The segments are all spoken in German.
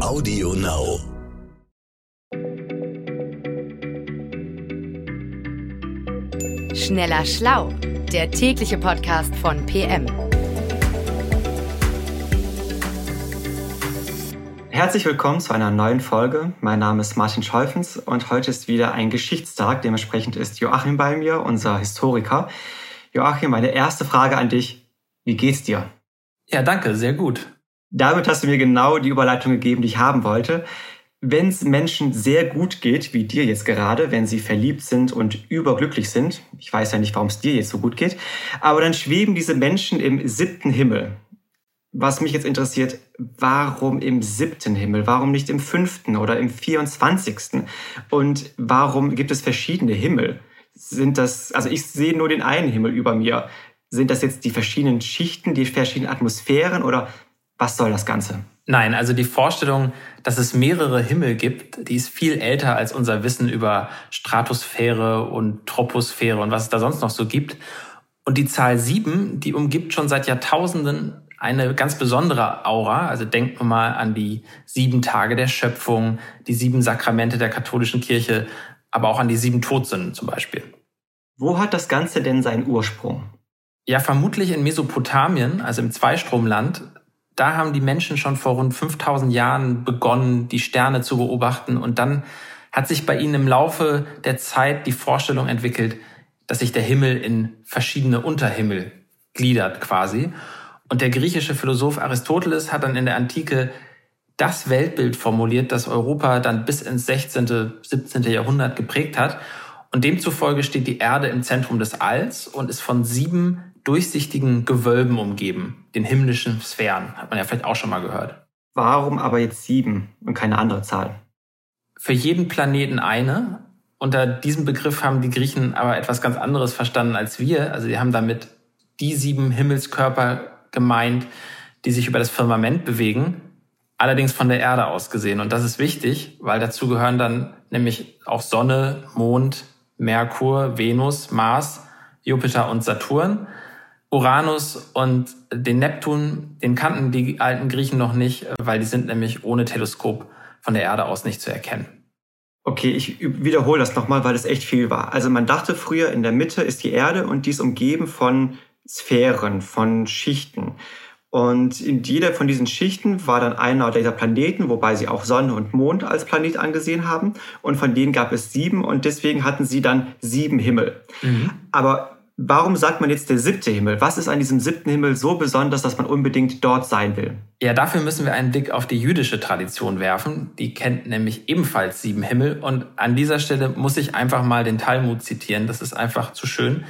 Audio Now. Schneller Schlau, der tägliche Podcast von PM. Herzlich willkommen zu einer neuen Folge. Mein Name ist Martin Scholfens und heute ist wieder ein Geschichtstag. Dementsprechend ist Joachim bei mir, unser Historiker. Joachim, meine erste Frage an dich. Wie geht's dir? Ja, danke, sehr gut. Damit hast du mir genau die Überleitung gegeben, die ich haben wollte. Wenn es Menschen sehr gut geht, wie dir jetzt gerade, wenn sie verliebt sind und überglücklich sind, ich weiß ja nicht, warum es dir jetzt so gut geht, aber dann schweben diese Menschen im siebten Himmel. Was mich jetzt interessiert, warum im siebten Himmel? Warum nicht im fünften oder im vierundzwanzigsten? Und warum gibt es verschiedene Himmel? Sind das, also ich sehe nur den einen Himmel über mir. Sind das jetzt die verschiedenen Schichten, die verschiedenen Atmosphären oder was soll das Ganze? Nein, also die Vorstellung, dass es mehrere Himmel gibt, die ist viel älter als unser Wissen über Stratosphäre und Troposphäre und was es da sonst noch so gibt. Und die Zahl sieben, die umgibt schon seit Jahrtausenden eine ganz besondere Aura. Also denkt man mal an die sieben Tage der Schöpfung, die sieben Sakramente der katholischen Kirche, aber auch an die sieben Todsünden zum Beispiel. Wo hat das Ganze denn seinen Ursprung? Ja, vermutlich in Mesopotamien, also im Zweistromland, da haben die Menschen schon vor rund 5000 Jahren begonnen, die Sterne zu beobachten. Und dann hat sich bei ihnen im Laufe der Zeit die Vorstellung entwickelt, dass sich der Himmel in verschiedene Unterhimmel gliedert quasi. Und der griechische Philosoph Aristoteles hat dann in der Antike das Weltbild formuliert, das Europa dann bis ins 16., 17. Jahrhundert geprägt hat. Und demzufolge steht die Erde im Zentrum des Alls und ist von sieben durchsichtigen Gewölben umgeben, den himmlischen Sphären. Hat man ja vielleicht auch schon mal gehört. Warum aber jetzt sieben und keine andere Zahl? Für jeden Planeten eine. Unter diesem Begriff haben die Griechen aber etwas ganz anderes verstanden als wir. Also sie haben damit die sieben Himmelskörper gemeint, die sich über das Firmament bewegen, allerdings von der Erde aus gesehen. Und das ist wichtig, weil dazu gehören dann nämlich auch Sonne, Mond, Merkur, Venus, Mars, Jupiter und Saturn. Uranus und den Neptun, den kannten die alten Griechen noch nicht, weil die sind nämlich ohne Teleskop von der Erde aus nicht zu erkennen. Okay, ich wiederhole das nochmal, weil es echt viel war. Also man dachte früher, in der Mitte ist die Erde und die ist umgeben von Sphären, von Schichten. Und in jeder von diesen Schichten war dann einer dieser Planeten, wobei sie auch Sonne und Mond als Planet angesehen haben. Und von denen gab es sieben und deswegen hatten sie dann sieben Himmel. Mhm. Aber Warum sagt man jetzt der siebte Himmel? Was ist an diesem siebten Himmel so besonders, dass man unbedingt dort sein will? Ja, dafür müssen wir einen Blick auf die jüdische Tradition werfen. Die kennt nämlich ebenfalls sieben Himmel. Und an dieser Stelle muss ich einfach mal den Talmud zitieren. Das ist einfach zu schön.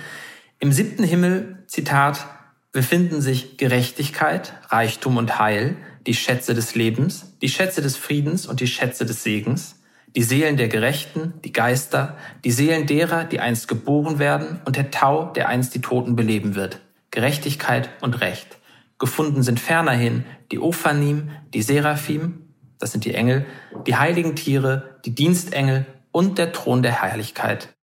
Im siebten Himmel, Zitat, befinden sich Gerechtigkeit, Reichtum und Heil, die Schätze des Lebens, die Schätze des Friedens und die Schätze des Segens die Seelen der Gerechten, die Geister, die Seelen derer, die einst geboren werden, und der Tau, der einst die Toten beleben wird. Gerechtigkeit und Recht. Gefunden sind fernerhin die Ophanim, die Seraphim, das sind die Engel, die heiligen Tiere, die Dienstengel und der Thron der Herrlichkeit.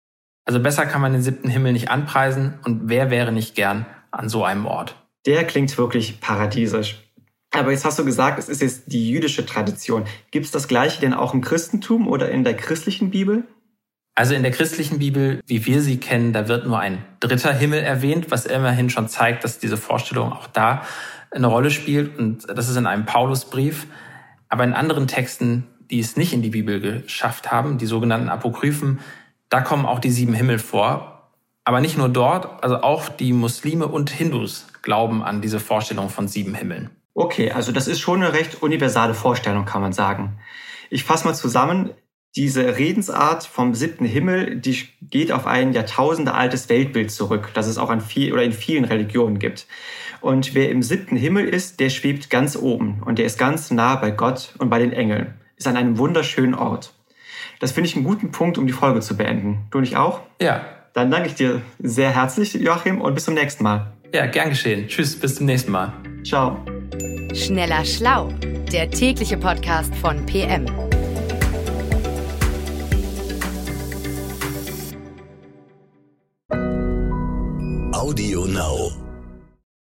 Also besser kann man den siebten Himmel nicht anpreisen und wer wäre nicht gern an so einem Ort? Der klingt wirklich paradiesisch. Aber jetzt hast du gesagt, es ist jetzt die jüdische Tradition. Gibt es das Gleiche denn auch im Christentum oder in der christlichen Bibel? Also in der christlichen Bibel, wie wir sie kennen, da wird nur ein dritter Himmel erwähnt, was immerhin schon zeigt, dass diese Vorstellung auch da eine Rolle spielt. Und das ist in einem Paulusbrief. Aber in anderen Texten, die es nicht in die Bibel geschafft haben, die sogenannten Apokryphen, da kommen auch die sieben Himmel vor. Aber nicht nur dort, also auch die Muslime und Hindus glauben an diese Vorstellung von sieben Himmeln. Okay, also das ist schon eine recht universale Vorstellung, kann man sagen. Ich fasse mal zusammen. Diese Redensart vom siebten Himmel, die geht auf ein Jahrtausende altes Weltbild zurück, das es auch an viel oder in vielen Religionen gibt. Und wer im siebten Himmel ist, der schwebt ganz oben und der ist ganz nah bei Gott und bei den Engeln, ist an einem wunderschönen Ort. Das finde ich einen guten Punkt, um die Folge zu beenden. Du nicht auch? Ja. Dann danke ich dir sehr herzlich, Joachim, und bis zum nächsten Mal. Ja, gern geschehen. Tschüss, bis zum nächsten Mal. Ciao. Schneller Schlau, der tägliche Podcast von PM.